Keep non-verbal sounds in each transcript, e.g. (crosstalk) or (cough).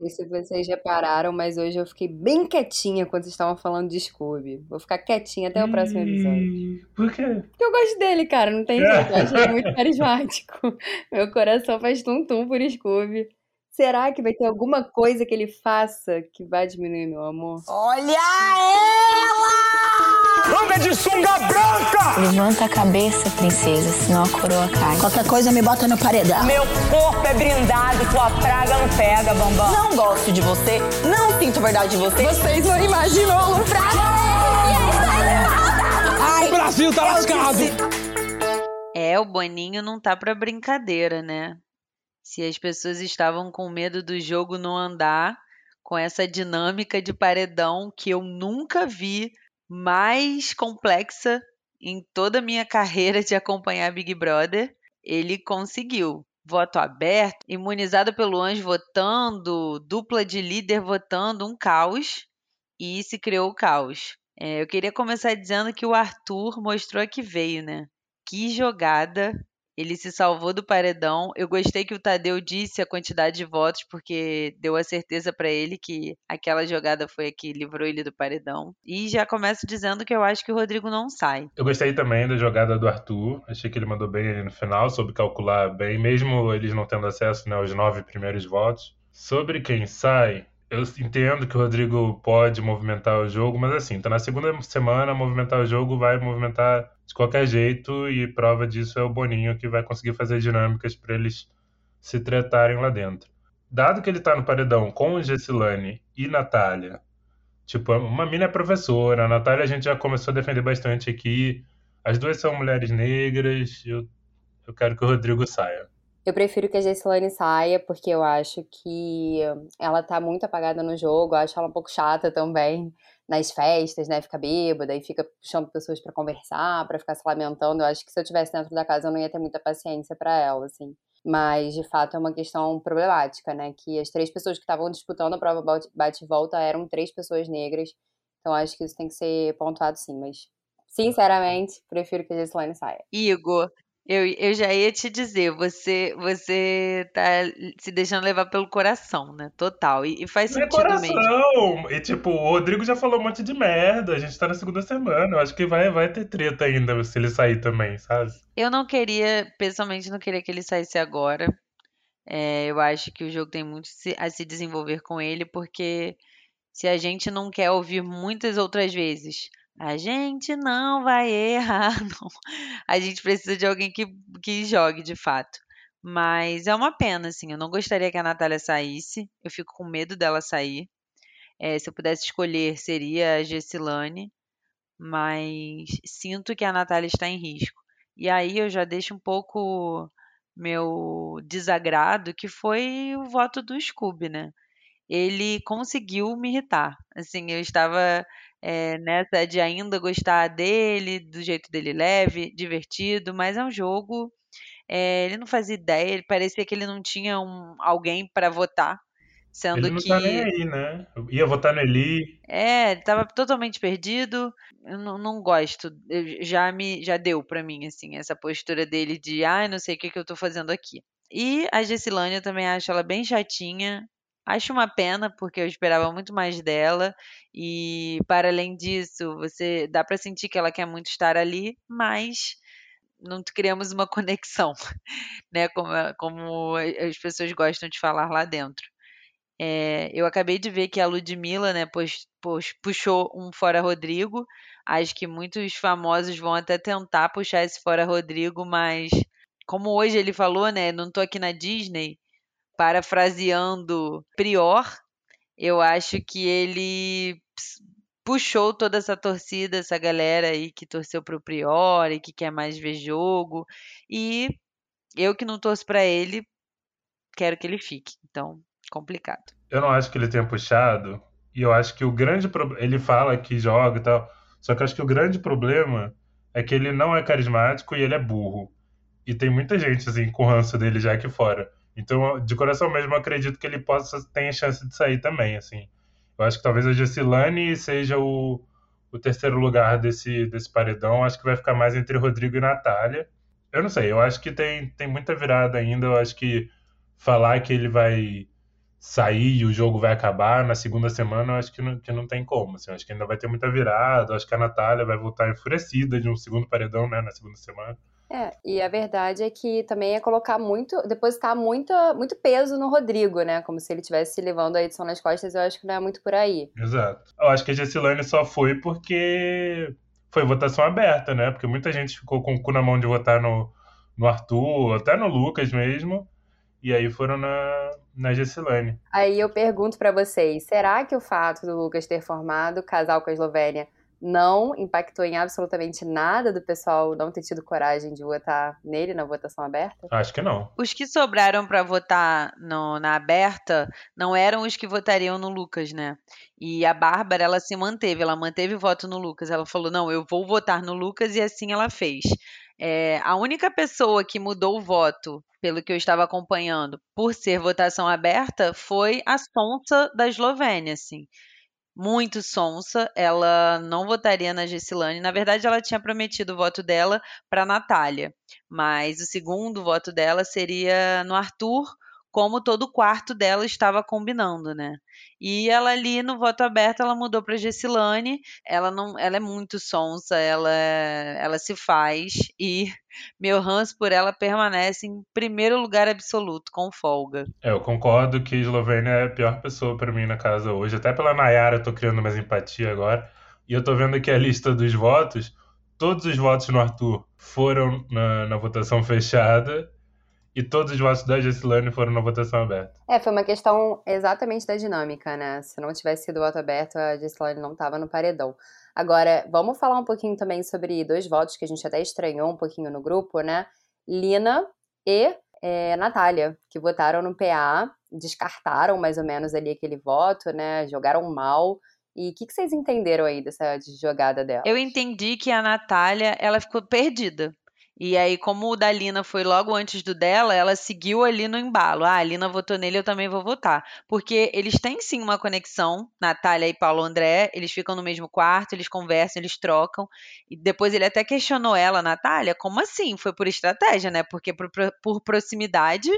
Não sei se vocês repararam, mas hoje eu fiquei bem quietinha quando vocês estavam falando de Scooby. Vou ficar quietinha até o próximo episódio. Por quê? Porque eu gosto dele, cara, não tem jeito. Eu acho ele muito (laughs) carismático. Meu coração faz tum-tum por Scooby. Será que vai ter alguma coisa que ele faça que vai diminuir meu amor? Olha ela! Anda de sunga branca! Levanta a cabeça, princesa, senão a coroa cai. Qualquer coisa me bota no paredão. Meu corpo é brindado, tua praga não pega, bambam. Não gosto de você, não sinto verdade de você. Vocês não imaginam o fraco. Ai, o Brasil tá lascado! É, o Boninho não tá pra brincadeira, né? Se as pessoas estavam com medo do jogo não andar, com essa dinâmica de paredão que eu nunca vi mais complexa em toda a minha (laughs) carreira de acompanhar Big Brother, ele conseguiu. Voto aberto, imunizado pelo anjo votando, dupla de líder votando, um caos. E se criou o caos. É, eu queria começar dizendo que o Arthur mostrou que veio, né? Que jogada ele se salvou do paredão. Eu gostei que o Tadeu disse a quantidade de votos, porque deu a certeza para ele que aquela jogada foi a que livrou ele do paredão. E já começo dizendo que eu acho que o Rodrigo não sai. Eu gostei também da jogada do Arthur. Achei que ele mandou bem ali no final, soube calcular bem, mesmo eles não tendo acesso né, aos nove primeiros votos. Sobre quem sai, eu entendo que o Rodrigo pode movimentar o jogo, mas assim, tá na segunda semana, movimentar o jogo vai movimentar de qualquer jeito, e prova disso é o Boninho que vai conseguir fazer dinâmicas para eles se tretarem lá dentro. Dado que ele tá no paredão com Gessilane e Natália, tipo, uma mina é professora, a Natália a gente já começou a defender bastante aqui, as duas são mulheres negras, eu, eu quero que o Rodrigo saia. Eu prefiro que a Gessilane saia, porque eu acho que ela tá muito apagada no jogo, eu acho ela um pouco chata também nas festas, né? Fica bêbada e fica puxando pessoas para conversar, para ficar se lamentando. Eu acho que se eu tivesse dentro da casa eu não ia ter muita paciência para ela, assim. Mas, de fato, é uma questão problemática, né? Que as três pessoas que estavam disputando a prova bate-volta eram três pessoas negras. Então, acho que isso tem que ser pontuado sim, mas sinceramente, prefiro que a Gessilane saia. Igor, eu, eu já ia te dizer, você você tá se deixando levar pelo coração, né? Total. E, e faz Não é sentido coração! mesmo. E tipo, o Rodrigo já falou um monte de merda. A gente tá na segunda semana. Eu acho que vai, vai ter treta ainda se ele sair também, sabe? Eu não queria, pessoalmente, não queria que ele saísse agora. É, eu acho que o jogo tem muito a se desenvolver com ele, porque se a gente não quer ouvir muitas outras vezes, a gente não vai errar, (laughs) não. A gente precisa de alguém que, que jogue de fato. Mas é uma pena, assim. Eu não gostaria que a Natália saísse. Eu fico com medo dela sair. É, se eu pudesse escolher, seria a Gessilane. Mas sinto que a Natália está em risco. E aí eu já deixo um pouco meu desagrado, que foi o voto do Scooby, né? Ele conseguiu me irritar. Assim, eu estava é, nessa de ainda gostar dele, do jeito dele leve, divertido, mas é um jogo. é, ele não fazia ideia, ele parecia que ele não tinha um, alguém para votar, sendo Ele não que tá nem aí, né? Eu ia votar no Eli. é, ele estava totalmente perdido. Eu não, não gosto. Eu- já me já deu pra mim assim essa postura dele de ai, não sei o que que eu tô fazendo aqui. E a Gessilane eu também acho ela bem chatinha. Acho uma pena porque eu esperava muito mais dela e para além disso, você dá pra sentir que ela quer muito estar ali, mas não criamos uma (laughs) conexão, né, como, como as pessoas gostam de falar lá dentro. É, eu acabei de ver que a Ludmilla, né, pos- pos- puxou um fora Rodrigo. Acho que muitos famosos vão até tentar puxar esse fora Rodrigo, mas como hoje ele falou, né, não tô aqui na Disney, parafraseando Prior, eu acho que ele puxou toda essa torcida, essa galera aí que torceu pro Prior e que quer mais ver jogo. E eu que não torço pra ele, quero que ele fique. Então, complicado. Eu não acho que ele tenha puxado. E eu acho que o grande problema. Ele fala que joga e tal. Só que eu acho que o grande problema é que ele não é carismático e ele é burro. E tem muita gente, assim, com ranço dele já aqui fora. Então, de coração mesmo, acredito que ele possa tenha chance de sair também, assim. Eu acho que talvez a Gessilane seja o, o terceiro lugar desse, desse paredão. Acho que vai ficar mais entre Rodrigo e Natália. Eu não sei, eu acho que tem, tem muita virada ainda. Eu acho que falar que ele vai sair e o jogo vai acabar, na segunda semana eu acho que não, que não tem como. Assim, eu acho que ainda vai ter muita virada, eu acho que a Natália vai voltar enfurecida de um segundo paredão, né, na segunda semana. É, e a verdade é que também é colocar muito, depositar muito, muito peso no Rodrigo, né? Como se ele estivesse levando a edição nas costas, eu acho que não é muito por aí. Exato. Eu acho que a Gessilane só foi porque foi votação aberta, né? Porque muita gente ficou com o cu na mão de votar no, no Arthur, até no Lucas mesmo, e aí foram na, na Gessilane. Aí eu pergunto para vocês, será que o fato do Lucas ter formado casal com a Eslovênia não impactou em absolutamente nada do pessoal não ter tido coragem de votar nele na votação aberta? Acho que não. Os que sobraram para votar no, na aberta não eram os que votariam no Lucas, né? E a Bárbara, ela se manteve, ela manteve o voto no Lucas. Ela falou: não, eu vou votar no Lucas, e assim ela fez. É, a única pessoa que mudou o voto, pelo que eu estava acompanhando, por ser votação aberta, foi a Sonsa da Eslovênia, assim muito sonsa, ela não votaria na Gessilane. Na verdade, ela tinha prometido o voto dela para Natália, mas o segundo voto dela seria no Arthur, como todo o quarto dela estava combinando, né? E ela ali no voto aberto, ela mudou para Gessilane. Ela não, ela é muito sonsa, ela ela se faz e (laughs) meu ranço por ela permanece em primeiro lugar absoluto, com folga. É, eu concordo que Eslovênia é a pior pessoa para mim na casa hoje. Até pela Nayara eu tô criando mais empatia agora. E eu tô vendo aqui a lista dos votos. Todos os votos no Arthur foram na, na votação fechada e todos os votos da Gessilane foram na votação aberta. É, foi uma questão exatamente da dinâmica, né? Se não tivesse sido voto aberto, a Gessilane não estava no paredão. Agora, vamos falar um pouquinho também sobre dois votos que a gente até estranhou um pouquinho no grupo, né? Lina e é, Natália, que votaram no PA, descartaram mais ou menos ali aquele voto, né? Jogaram mal. E o que, que, vocês entenderam aí dessa jogada dela? Eu entendi que a Natália, ela ficou perdida. E aí, como o da Lina foi logo antes do dela, ela seguiu ali no embalo. Ah, a Lina votou nele, eu também vou votar. Porque eles têm sim uma conexão, Natália e Paulo André, eles ficam no mesmo quarto, eles conversam, eles trocam. E depois ele até questionou ela, Natália, como assim? Foi por estratégia, né? Porque por, por proximidade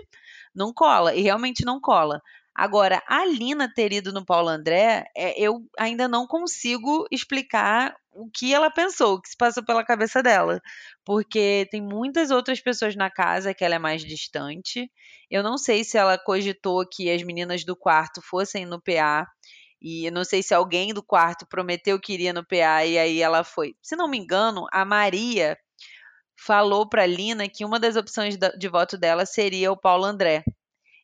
não cola. E realmente não cola. Agora, a Lina ter ido no Paulo André, é, eu ainda não consigo explicar o que ela pensou, o que se passou pela cabeça dela. Porque tem muitas outras pessoas na casa que ela é mais distante. Eu não sei se ela cogitou que as meninas do quarto fossem no PA. E não sei se alguém do quarto prometeu que iria no PA e aí ela foi. Se não me engano, a Maria falou para Lina que uma das opções de voto dela seria o Paulo André.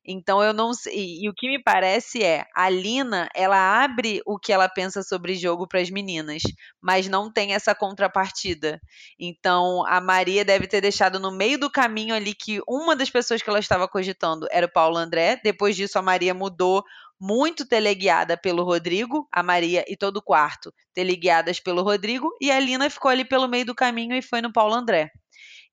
Então eu não sei. E o que me parece é, a Lina, ela abre o que ela pensa sobre jogo para as meninas, mas não tem essa contrapartida. Então a Maria deve ter deixado no meio do caminho ali que uma das pessoas que ela estava cogitando era o Paulo André. Depois disso a Maria mudou muito teleguiada pelo Rodrigo, a Maria e todo o quarto teleguiadas pelo Rodrigo, e a Lina ficou ali pelo meio do caminho e foi no Paulo André.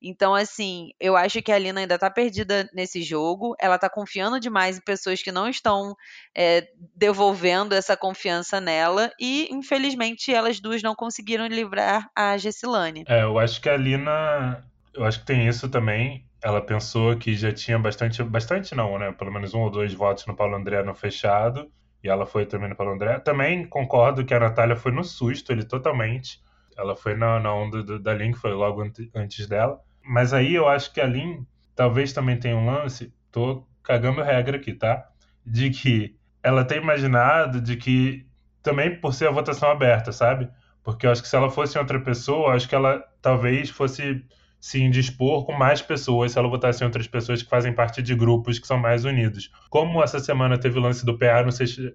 Então, assim, eu acho que a Lina ainda tá perdida nesse jogo. Ela tá confiando demais em pessoas que não estão é, devolvendo essa confiança nela. E, infelizmente, elas duas não conseguiram livrar a Gessilane. É, eu acho que a Lina. Eu acho que tem isso também. Ela pensou que já tinha bastante. Bastante não, né? Pelo menos um ou dois votos no Paulo André no fechado. E ela foi também no Paulo André. Também concordo que a Natália foi no susto, ele totalmente. Ela foi na, na onda do, da Lin, que foi logo antes dela. Mas aí eu acho que a Lin talvez também tenha um lance, tô cagando regra aqui, tá? De que ela tem imaginado de que também por ser a votação aberta, sabe? Porque eu acho que se ela fosse outra pessoa, acho que ela talvez fosse se indispor com mais pessoas se ela votasse em outras pessoas que fazem parte de grupos que são mais unidos. Como essa semana teve o lance do PA não,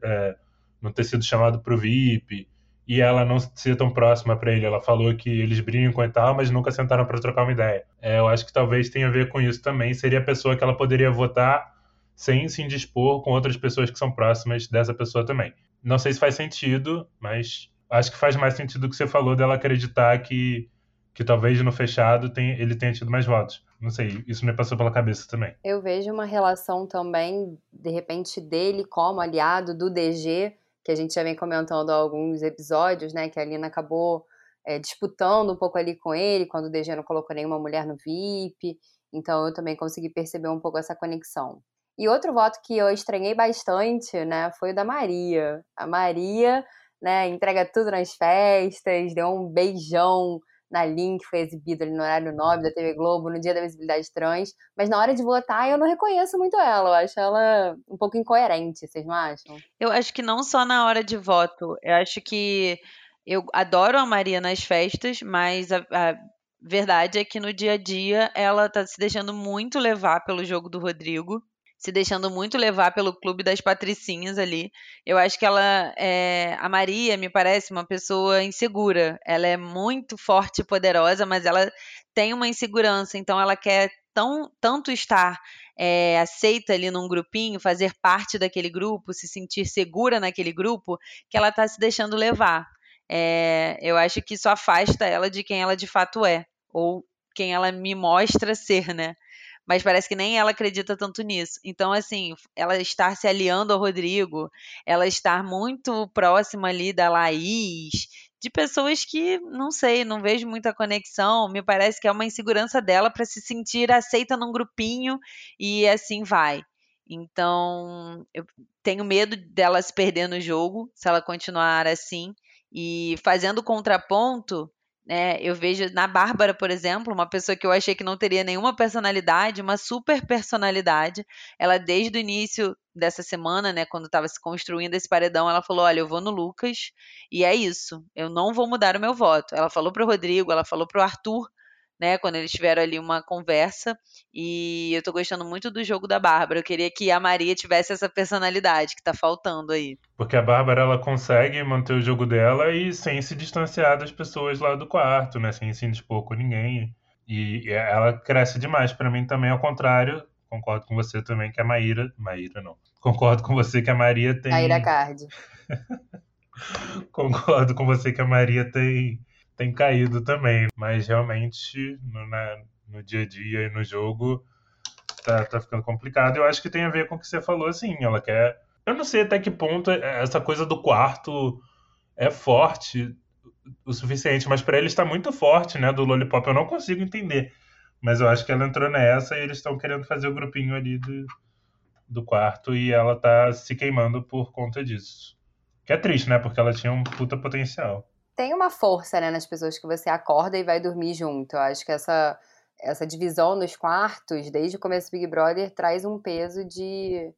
é, não ter sido chamado para o VIP, e ela não ser tão próxima para ele. Ela falou que eles brincam e tal, mas nunca sentaram para trocar uma ideia. É, eu acho que talvez tenha a ver com isso também. Seria a pessoa que ela poderia votar sem se indispor com outras pessoas que são próximas dessa pessoa também. Não sei se faz sentido, mas acho que faz mais sentido o que você falou dela acreditar que, que talvez no fechado tem, ele tenha tido mais votos. Não sei, isso me passou pela cabeça também. Eu vejo uma relação também, de repente, dele como aliado do DG que a gente já vem comentando há alguns episódios, né? Que a Lina acabou é, disputando um pouco ali com ele, quando o DG não colocou nenhuma mulher no VIP. Então eu também consegui perceber um pouco essa conexão. E outro voto que eu estranhei bastante, né, foi o da Maria. A Maria, né, entrega tudo nas festas, deu um beijão na Link, que foi exibido ali no horário nobre da TV Globo, no dia da visibilidade trans, mas na hora de votar eu não reconheço muito ela, eu acho ela um pouco incoerente, vocês não acham? Eu acho que não só na hora de voto, eu acho que eu adoro a Maria nas festas, mas a, a verdade é que no dia a dia ela tá se deixando muito levar pelo jogo do Rodrigo se deixando muito levar pelo clube das patricinhas ali. Eu acho que ela é, a Maria me parece uma pessoa insegura. Ela é muito forte e poderosa, mas ela tem uma insegurança, então ela quer tão, tanto estar é, aceita ali num grupinho, fazer parte daquele grupo, se sentir segura naquele grupo, que ela está se deixando levar. É, eu acho que isso afasta ela de quem ela de fato é, ou quem ela me mostra ser, né? Mas parece que nem ela acredita tanto nisso. Então, assim, ela estar se aliando ao Rodrigo, ela estar muito próxima ali da Laís, de pessoas que, não sei, não vejo muita conexão, me parece que é uma insegurança dela para se sentir aceita num grupinho e assim vai. Então, eu tenho medo dela se perder no jogo, se ela continuar assim. E fazendo contraponto, né? Eu vejo na Bárbara, por exemplo, uma pessoa que eu achei que não teria nenhuma personalidade, uma super personalidade. Ela, desde o início dessa semana, né, quando estava se construindo esse paredão, ela falou: Olha, eu vou no Lucas e é isso, eu não vou mudar o meu voto. Ela falou para o Rodrigo, ela falou para o Arthur né, quando eles tiveram ali uma conversa. E eu tô gostando muito do jogo da Bárbara. Eu queria que a Maria tivesse essa personalidade que tá faltando aí. Porque a Bárbara ela consegue manter o jogo dela e sem se distanciar das pessoas lá do quarto, né, sem se indispor com ninguém. E ela cresce demais para mim também, ao contrário. Concordo com você também que a Maíra. Maíra não. Concordo com você que a Maria tem. Maíra Card. (laughs) Concordo com você que a Maria tem tem caído também. Mas realmente, no, na, no dia a dia e no jogo, tá, tá ficando complicado. Eu acho que tem a ver com o que você falou, assim. Ela quer. Eu não sei até que ponto essa coisa do quarto é forte o suficiente, mas para eles está muito forte, né? Do Lollipop. Eu não consigo entender. Mas eu acho que ela entrou nessa e eles estão querendo fazer o grupinho ali do, do quarto e ela tá se queimando por conta disso. Que é triste, né? Porque ela tinha um puta potencial tem uma força, né, nas pessoas que você acorda e vai dormir junto. Eu acho que essa, essa divisão nos quartos, desde o começo do Big Brother, traz um peso de,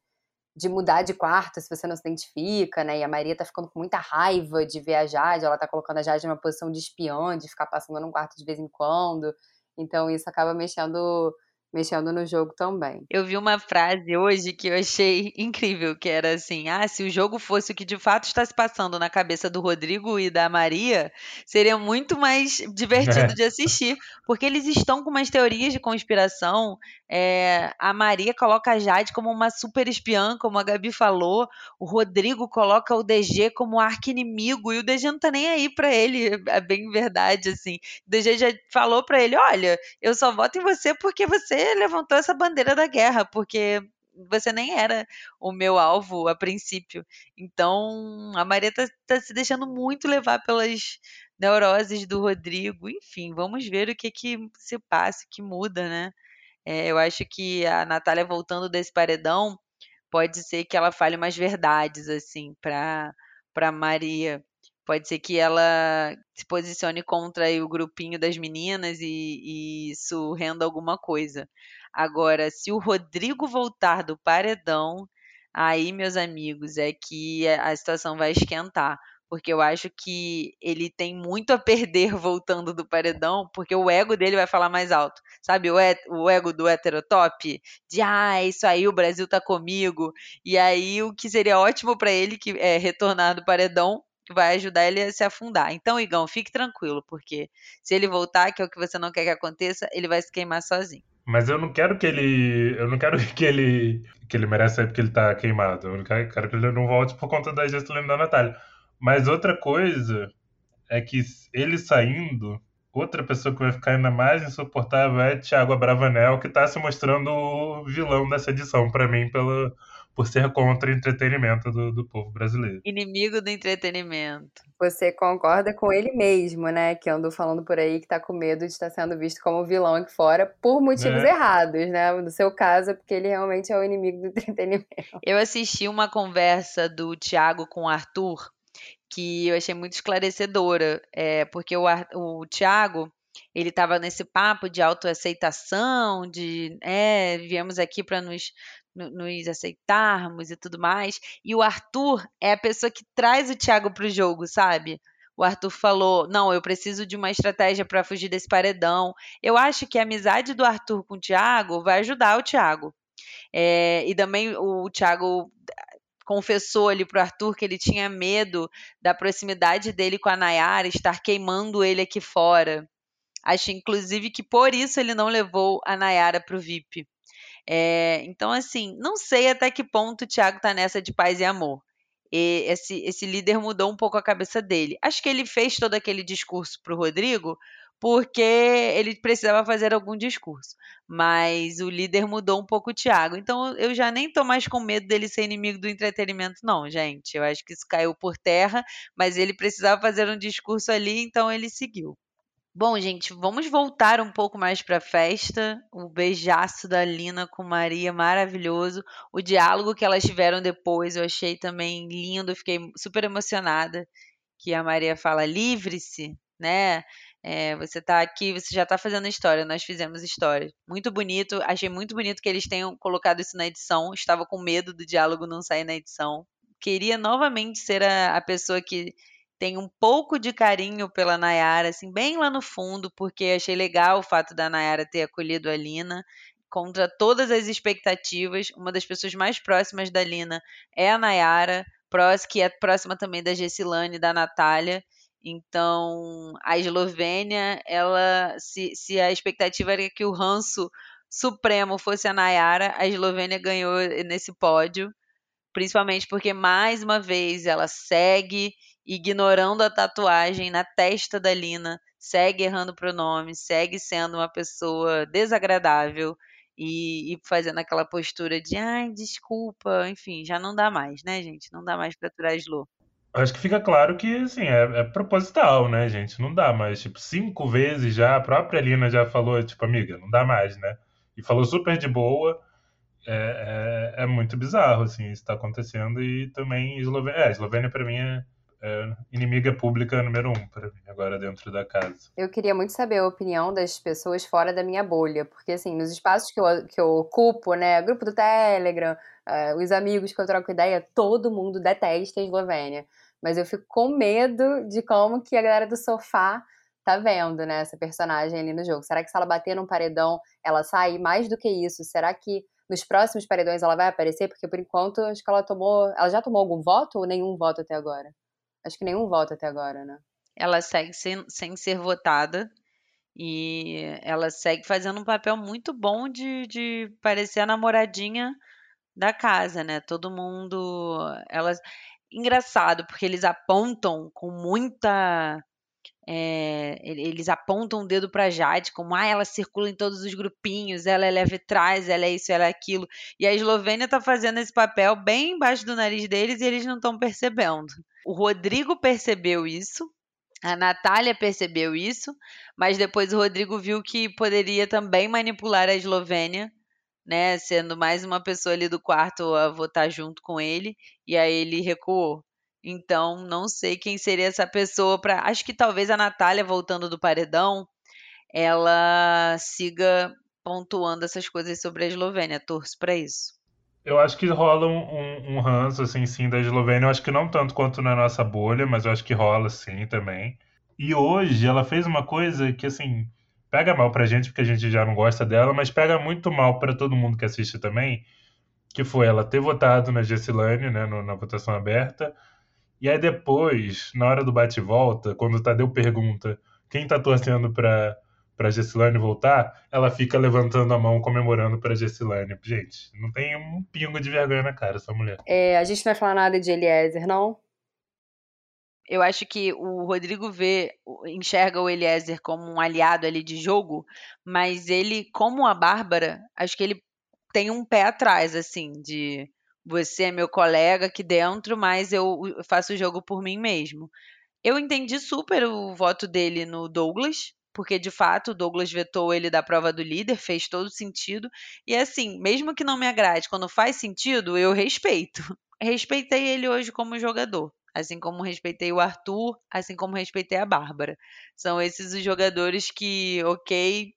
de mudar de quarto se você não se identifica, né? E a Maria tá ficando com muita raiva de ver a Jade, ela tá colocando a Jade numa posição de espiã, de ficar passando num quarto de vez em quando. Então isso acaba mexendo mexendo no jogo também. Eu vi uma frase hoje que eu achei incrível, que era assim: "Ah, se o jogo fosse o que de fato está se passando na cabeça do Rodrigo e da Maria, seria muito mais divertido é. (laughs) de assistir, porque eles estão com umas teorias de conspiração. É, a Maria coloca a Jade como uma super espiã, como a Gabi falou. O Rodrigo coloca o DG como arqui-inimigo e o DG não tá nem aí para ele, é bem verdade assim. O DG já falou para ele: "Olha, eu só voto em você porque você levantou essa bandeira da guerra, porque você nem era o meu alvo a princípio. Então, a Maria tá, tá, se deixando muito levar pelas neuroses do Rodrigo. Enfim, vamos ver o que que se passa, que muda, né? É, eu acho que a Natália voltando desse paredão, pode ser que ela fale mais verdades, assim, para para Maria. Pode ser que ela se posicione contra o grupinho das meninas e, e isso renda alguma coisa. Agora, se o Rodrigo voltar do paredão, aí, meus amigos, é que a situação vai esquentar porque eu acho que ele tem muito a perder (laughs) voltando do paredão, porque o ego dele vai falar mais alto. Sabe, o, o ego do heterotop? De, ah, isso aí, o Brasil tá comigo. E aí, o que seria ótimo para ele, que é retornar do paredão, vai ajudar ele a se afundar. Então, Igão, fique tranquilo, porque se ele voltar, que é o que você não quer que aconteça, ele vai se queimar sozinho. Mas eu não quero que ele. Eu não quero (laughs) que ele. que ele merece sair porque ele tá queimado. Eu quero, quero que ele não volte por conta da Jessilene da Natália. Mas outra coisa é que ele saindo, outra pessoa que vai ficar ainda mais insuportável é Thiago Abravanel, que tá se mostrando o vilão dessa edição, para mim, pelo, por ser contra o entretenimento do, do povo brasileiro. Inimigo do entretenimento. Você concorda com ele mesmo, né? Que andou falando por aí que tá com medo de estar sendo visto como vilão aqui fora por motivos É. errados, né? No seu caso, é porque ele realmente é o inimigo do (laughs) entretenimento. Eu assisti uma conversa do Thiago com o Arthur que eu achei muito esclarecedora, é, porque o, o Thiago ele estava nesse papo de autoaceitação, de é, viemos aqui para nos, no- nos aceitarmos e tudo mais, e o Arthur é a pessoa que traz o Thiago para o jogo, sabe? O Arthur falou: Não, eu preciso de uma estratégia para fugir desse paredão. Eu acho que a amizade do Arthur com o Thiago vai ajudar o Thiago. É, e também o Thiago confessou ali pro Arthur que ele tinha medo da proximidade dele com a Nayara estar queimando ele aqui fora. Acho, inclusive, que por isso ele não levou a Nayara pro VIP. É, então, assim, não sei até que ponto o Thiago tá nessa de paz e amor. E esse, esse líder mudou um pouco a cabeça dele. Acho que ele fez todo aquele discurso pro Rodrigo porque ele precisava fazer algum discurso. Mas o líder mudou um pouco o Thiago. Então eu já nem tô mais com medo dele ser inimigo do entretenimento, não, gente. Eu acho que isso caiu por terra, mas ele precisava fazer um discurso ali, então ele seguiu. Bom, gente, vamos voltar um pouco mais para a festa. O beijaço da Lina com Maria, maravilhoso. O diálogo que elas tiveram depois, eu achei também lindo. Fiquei super emocionada. Que a Maria fala: livre-se, né? É, você tá aqui, você já tá fazendo história, nós fizemos história. Muito bonito, achei muito bonito que eles tenham colocado isso na edição. Estava com medo do diálogo não sair na edição. Queria novamente ser a, a pessoa que tem um pouco de carinho pela Nayara, assim, bem lá no fundo, porque achei legal o fato da Nayara ter acolhido a Lina contra todas as expectativas. Uma das pessoas mais próximas da Lina é a Nayara, que é próxima também da Gessilane e da Natália. Então, a Eslovênia, ela, se, se a expectativa era que o ranço supremo fosse a Nayara, a Eslovênia ganhou nesse pódio, principalmente porque, mais uma vez, ela segue ignorando a tatuagem na testa da Lina, segue errando pronome, segue sendo uma pessoa desagradável e, e fazendo aquela postura de ai, desculpa, enfim, já não dá mais, né, gente? Não dá mais pra aturar a Slo. Acho que fica claro que, assim, é, é proposital, né, gente? Não dá mais. Tipo, cinco vezes já, a própria Lina já falou, tipo, amiga, não dá mais, né? E falou super de boa. É, é, é muito bizarro, assim, isso tá acontecendo. E também Eslovênia. É, Eslovênia pra mim é, é inimiga pública número um, pra mim, agora dentro da casa. Eu queria muito saber a opinião das pessoas fora da minha bolha, porque assim, nos espaços que eu, que eu ocupo, né, grupo do Telegram, eh, os amigos que eu troco ideia, todo mundo detesta a Eslovênia. Mas eu fico com medo de como que a galera do sofá tá vendo, né, essa personagem ali no jogo. Será que se ela bater num paredão, ela sai mais do que isso? Será que nos próximos paredões ela vai aparecer? Porque por enquanto acho que ela tomou, ela já tomou algum voto ou nenhum voto até agora? Acho que nenhum voto até agora, né? Ela segue sem, sem ser votada e ela segue fazendo um papel muito bom de, de parecer a namoradinha da casa, né? Todo mundo. Ela... Engraçado, porque eles apontam com muita. É, ele- eles apontam o dedo pra Jade, como ah, ela circula em todos os grupinhos, ela é leve trás, ela é isso, ela é aquilo. E a Eslovênia tá fazendo esse papel bem embaixo do nariz deles e eles não estão percebendo. O Rodrigo percebeu isso, a Natália percebeu isso, mas depois o Rodrigo viu que poderia também manipular a Eslovênia, né? Sendo mais uma pessoa ali do quarto a votar junto com ele, e aí ele recuou. Então, não sei quem seria essa pessoa para. Acho que talvez a Natália, voltando do paredão, ela siga pontuando essas coisas sobre a Eslovênia. Torço para isso. Eu acho que rola um, um, um ranço, assim, sim, da Eslovênia. Eu acho que não tanto quanto na nossa bolha, mas eu acho que rola, sim, também. E hoje ela fez uma coisa que, assim, pega mal pra gente, porque a gente já não gosta dela, mas pega muito mal pra todo mundo que assiste também, que foi ela ter votado na Gessilane, né, no- na votação aberta, e aí depois, na hora do bate-volta, quando o Tadeu pergunta quem tá torcendo pra, pra Gessilane voltar, ela fica levantando a mão, comemorando pra Gessilane. Gente, não tem um pingo de vergonha na cara essa mulher. É, a gente não vai falar nada de Eliezer, não? Eu acho que o Rodrigo vê, enxerga o Eliezer como um aliado ali de jogo, mas ele, como a Bárbara, acho que ele tem um pé atrás, assim, de Você é meu colega aqui dentro, mas eu faço o jogo por mim mesmo. Eu entendi super o voto dele no Douglas, porque de fato o Douglas vetou ele da prova do líder, fez todo sentido. E assim, mesmo que não me agrade, quando faz sentido, eu respeito. (laughs) Respeitei ele hoje como jogador, assim como respeitei o Arthur, assim como respeitei a Bárbara. São esses os jogadores que, ok,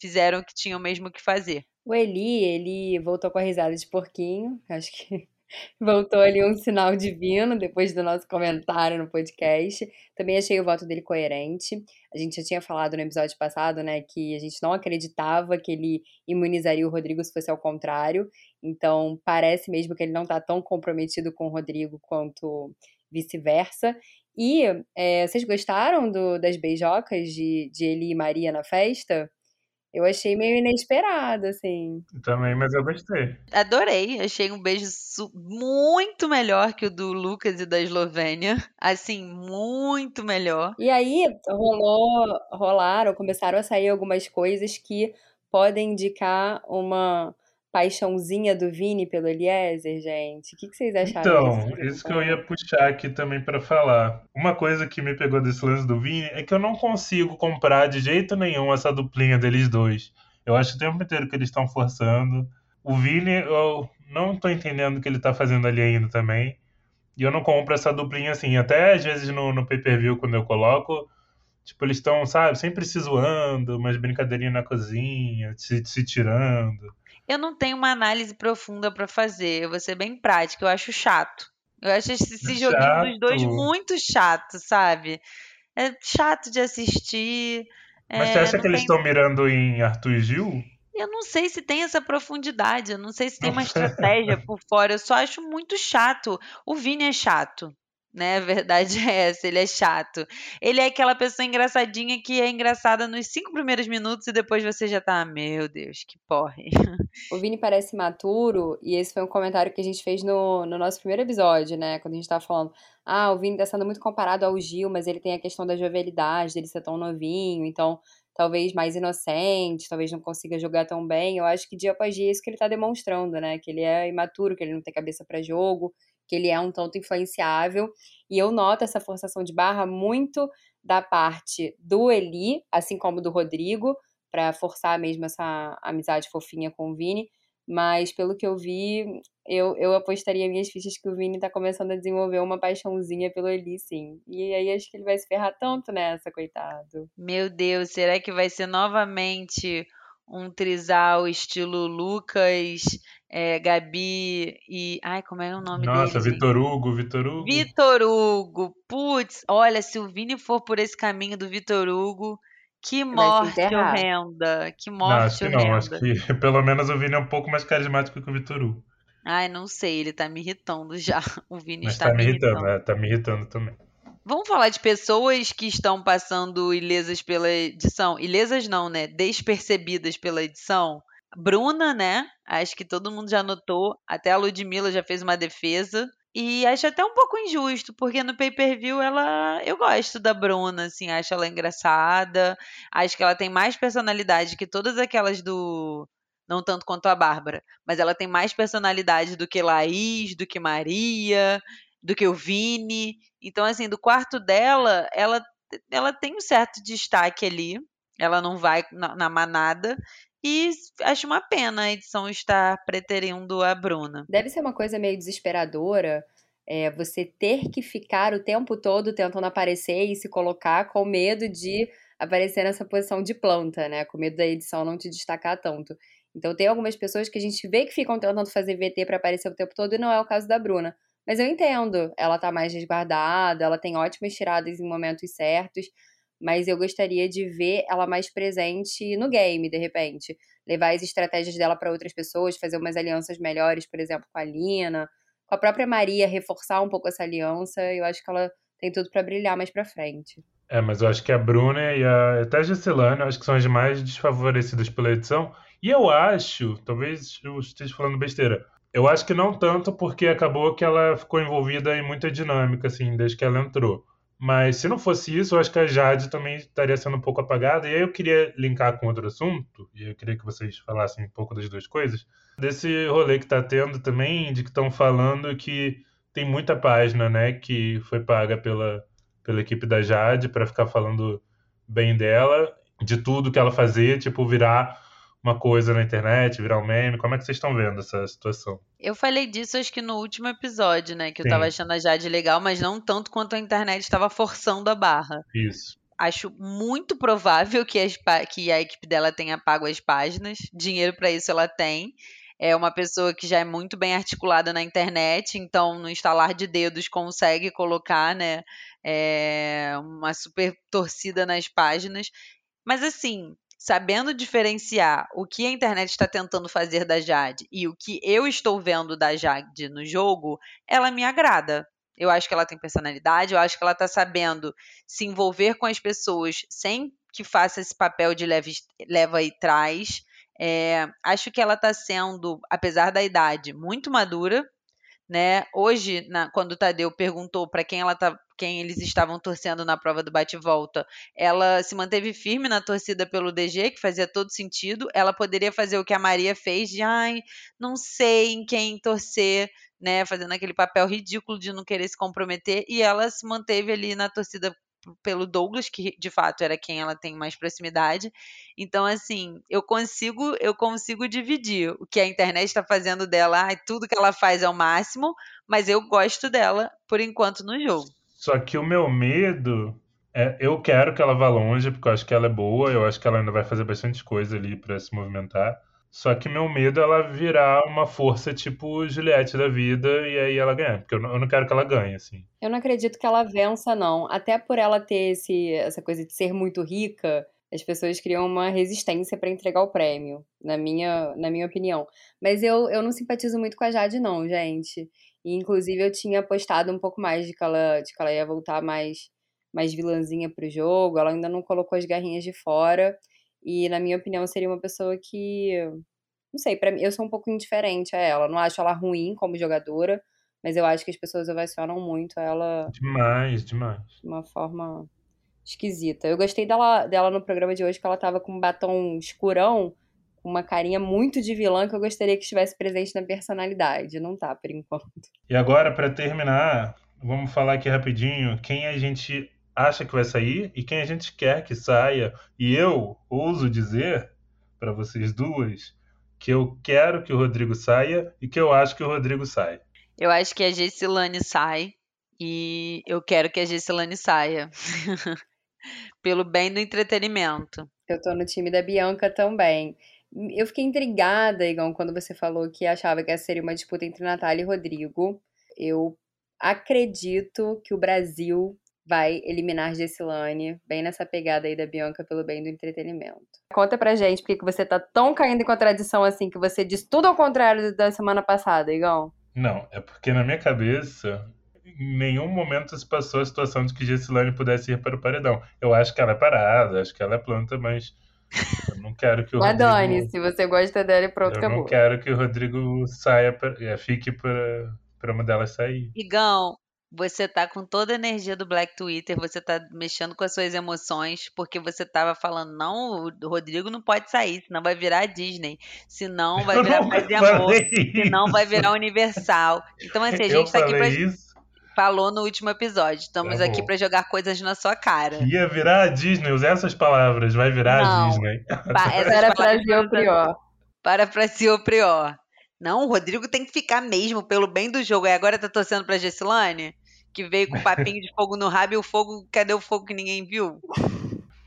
fizeram o que tinham mesmo que fazer. O Eli, ele voltou com a risada de porquinho, acho que (laughs) voltou ali um sinal divino depois do nosso comentário no podcast. Também achei o voto dele coerente. A gente já tinha falado no episódio passado, né, que a gente não acreditava que ele imunizaria o Rodrigo se fosse ao contrário. Então, parece mesmo que ele não está tão comprometido com o Rodrigo quanto vice-versa. E é, vocês gostaram do, das beijocas de, de Eli e Maria na festa? Eu achei meio inesperado, assim. Também, mas eu gostei. Adorei. Achei um beijo muito melhor que o do Lucas e da Eslovênia. Assim, muito melhor. E aí rolou, rolaram, começaram a sair algumas coisas que podem indicar uma paixãozinha do Vini pelo Eliezer, gente? O que, que vocês acharam? Então, disso? isso que eu ia puxar aqui também para falar. Uma coisa que me pegou desse lance do Vini é que eu não consigo comprar de jeito nenhum essa duplinha deles dois. Eu acho o tempo inteiro que eles estão forçando. O Vini, eu não tô entendendo o que ele tá fazendo ali ainda também. E eu não compro essa duplinha assim. Até às vezes no, no pay-per-view, quando eu coloco, tipo, eles estão, sabe, sempre se zoando, umas brincadeirinhas na cozinha, se, se tirando. Eu não tenho uma análise profunda para fazer. Eu vou ser bem prática. Eu acho chato. Eu acho esse, esse joguinho dos dois muito chato, sabe? É chato de assistir. Mas é, você acha que eles estão mirando em Arthur e Gil? Eu não sei se tem essa profundidade, eu não sei se tem uma (laughs) estratégia por fora, eu só acho muito chato. O Vini é chato né? A verdade (laughs) é essa, ele é chato. Ele é aquela pessoa engraçadinha que é engraçada nos cinco primeiros minutos e depois você já tá, meu Deus, que porre. (laughs) O Vini parece maturo, e esse foi um comentário que a gente fez no, no nosso primeiro episódio, né? Quando a gente tava falando, ah, o Vini tá sendo muito comparado ao Gil, mas ele tem a questão da jovialidade, dele ser tão novinho, então talvez mais inocente, talvez não consiga jogar tão bem. Eu acho que dia após dia é isso que ele tá demonstrando, né? Que ele é imaturo, que ele não tem cabeça para jogo, que ele é um tanto influenciável. E eu noto essa forçação de barra muito da parte do Eli, assim como do Rodrigo, para forçar mesmo essa amizade fofinha com o Vini. Mas pelo que eu vi, eu, eu apostaria minhas fichas que o Vini tá começando a desenvolver uma paixãozinha pelo Eli, sim. E aí acho que ele vai se ferrar tanto nessa, coitado. Meu Deus, será que vai ser novamente um trisal estilo Lucas, é, Gabi e. Ai, como é o nome Nossa, dele? Vitor Hugo, Vitor Hugo. Vitor Hugo. Putz, olha, se o Vini for por esse caminho do Vitor Hugo, que morte horrenda. Que morte não, acho que horrenda. Não, acho que pelo menos o Vini é um pouco mais carismático que o Vitor Hugo. Ai, não sei, ele tá me irritando já. (laughs) O Vini Mas está tá me irritando. irritando, é, tá me irritando também. Vamos falar de pessoas que estão passando ilesas pela edição. Ilesas não, né? Despercebidas pela edição. Bruna, né? Acho que todo mundo já notou. Até a Ludmilla já fez uma defesa. E acho até um pouco injusto, porque no pay-per-view ela. Eu gosto da Bruna, assim, acho ela engraçada. Acho que ela tem mais personalidade que todas aquelas do. Não tanto quanto a Bárbara, mas ela tem mais personalidade do que Laís, do que Maria do que o Vini. Então, assim, do quarto dela, ela, ela tem um certo destaque ali. Ela não vai na, na manada. E acho uma pena a edição estar preterindo a Bruna. Deve ser uma coisa meio desesperadora é, você ter que ficar o tempo todo tentando aparecer e se colocar com medo de aparecer nessa posição de planta, né? Com medo da edição não te destacar tanto. Então tem algumas pessoas que a gente vê que ficam tentando fazer VT para aparecer o tempo todo e não é o caso da Bruna. Mas eu entendo, ela tá mais resguardada, ela tem ótimas tiradas em momentos certos, mas eu gostaria de ver ela mais presente no game, de repente. Levar as estratégias dela para outras pessoas, fazer umas alianças melhores, por exemplo, com a Lina, com a própria Maria, reforçar um pouco essa aliança. Eu acho que ela tem tudo para brilhar mais para frente. É, mas eu acho que a Bruna e a, até a Gessilane, eu acho que são as mais desfavorecidas pela edição. E eu acho, talvez eu esteja falando besteira, eu acho que não tanto porque acabou que ela ficou envolvida em muita dinâmica, assim, desde que ela entrou. Mas se não fosse isso, eu acho que a Jade também estaria sendo um pouco apagada. E aí eu queria linkar com outro assunto, e eu queria que vocês falassem um pouco das duas coisas. Desse rolê que tá tendo também, de que estão falando que tem muita página, né, que foi paga pela, pela equipe da Jade para ficar falando bem dela, de tudo que ela fazia, tipo, virar uma coisa na internet, virar um meme? Como é que vocês estão vendo essa situação? Eu falei disso acho que no último episódio, né? Que eu Sim. tava achando a Jade legal, mas não tanto quanto a internet estava forçando a barra. Isso. Acho muito provável que, as, que a equipe dela tenha pago as páginas. Dinheiro para isso ela tem. É uma pessoa que já é muito bem articulada na internet, então no instalar de dedos consegue colocar, né? É, uma super torcida nas páginas. Mas assim, sabendo diferenciar o que a internet está tentando fazer da Jade e o que eu estou vendo da Jade no jogo, ela me agrada. Eu acho que ela tem personalidade, eu acho que ela está sabendo se envolver com as pessoas sem que faça esse papel de leva, leva e traz. É, acho que ela está sendo, apesar da idade, muito madura. Né? Hoje, na, quando o Tadeu perguntou para quem ela tá, quem eles estavam torcendo na prova do bate-volta, ela se manteve firme na torcida pelo DG, que fazia todo sentido. Ela poderia fazer o que a Maria fez de, ai, não sei em quem torcer, né, fazendo aquele papel ridículo de não querer se comprometer, e ela se manteve ali na torcida pelo Douglas, que de fato era quem ela tem mais proximidade. Então, assim, eu consigo, eu consigo dividir o que a internet está fazendo dela, ai, tudo que ela faz é o máximo, mas eu gosto dela por enquanto no jogo. Só que o meu medo é, eu quero que ela vá longe, porque eu acho que ela é boa, eu acho que ela ainda vai fazer bastante coisa ali para se movimentar. Só que meu medo é ela virar uma força tipo Juliette da vida e aí ela ganhar. Porque eu não, eu não quero que ela ganhe, assim. Eu não acredito que ela vença, não. Até por ela ter esse, essa coisa de ser muito rica, as pessoas criam uma resistência para entregar o prêmio, na minha, na minha opinião. Mas eu, eu não simpatizo muito com a Jade, não, gente. E, inclusive, eu tinha apostado um pouco mais de que ela, de que ela ia voltar mais, mais vilãzinha pro jogo. Ela ainda não colocou as garrinhas de fora. E, na minha opinião, seria uma pessoa que. Não sei, para mim, eu sou um pouco indiferente a ela. Não acho ela ruim como jogadora, mas eu acho que as pessoas ovacionam muito ela. Demais, demais. De uma forma esquisita. Eu gostei dela, dela no programa de hoje, que ela tava com um batom escurão uma carinha muito de vilã que eu gostaria que estivesse presente na personalidade. Não tá, por enquanto. E agora, para terminar, vamos falar aqui rapidinho quem a gente acha que vai sair e quem a gente quer que saia. E eu ouso dizer para vocês duas que eu quero que o Rodrigo saia e que eu acho que o Rodrigo sai. Eu acho que a Gessilane sai e eu quero que a Gessilane saia. (laughs) Pelo bem do entretenimento. Eu tô no time da Bianca também. Eu fiquei intrigada, Igão, quando você falou que achava que essa seria uma disputa entre Natália e Rodrigo. Eu acredito que o Brasil vai eliminar Gessilane, bem nessa pegada aí da Bianca pelo bem do entretenimento. Conta pra gente por que você tá tão caindo em contradição assim, que você diz tudo ao contrário da semana passada, Igão. Não, é porque na minha cabeça, em nenhum momento se passou a situação de que Gessilane pudesse ir para o paredão. Eu acho que ela é parada, acho que ela é planta, mas eu não quero que o Rodrigo... Dani, se você gosta dela, pronto, eu acabou. Eu não quero que o Rodrigo saia, pra... É, fique para para uma delas sair. Igão, você tá com toda a energia do Black Twitter, você tá mexendo com as suas emoções, porque você tava falando, não, o Rodrigo não pode sair, senão vai virar Disney, senão vai (laughs) virar Paz e Amor, senão vai virar Universal. Então, assim, a gente eu tá aqui pra. Isso? Falou no último episódio. Estamos tá aqui para jogar coisas na sua cara. Ia virar a Disney, usar essas palavras, vai virar Não. a Disney. (laughs) Para Brasil o prior. Para Brasil o prior. Não, o Rodrigo tem que ficar mesmo, pelo bem do jogo. E agora tá torcendo pra Gessilane? Que veio com papinho de fogo no rabo e o fogo, cadê o fogo que ninguém viu?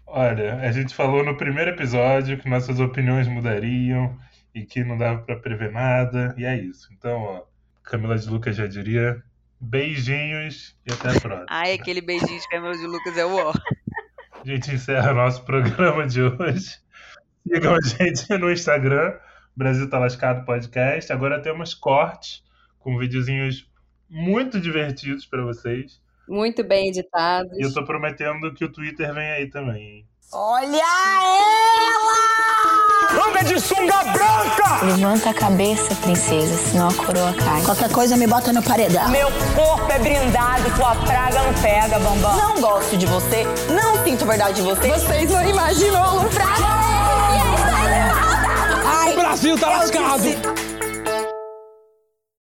Olha, a gente falou no primeiro episódio que nossas opiniões mudariam e que não dava para prever nada, e é isso. Então, ó, Camila de Lucas já diria, Beijinhos e até a próxima. Ai, aquele beijinho de Camilo de Lucas é o ó. A gente encerra nosso programa de hoje. Sigam a gente no Instagram, Brasil Tá Lascado Podcast. Agora temos cortes com videozinhos muito divertidos para vocês. Muito bem editados. E eu tô prometendo que o Twitter vem aí também. Olha ela! Anda de sunga branca! Levanta a cabeça, princesa, senão a coroa cai. Qualquer coisa me bota no paredão. Meu corpo é brindado, tua praga não pega, bambam. Não gosto de você, não sinto verdade de você. Vocês não imaginam o Lucas. O Brasil tá lascado!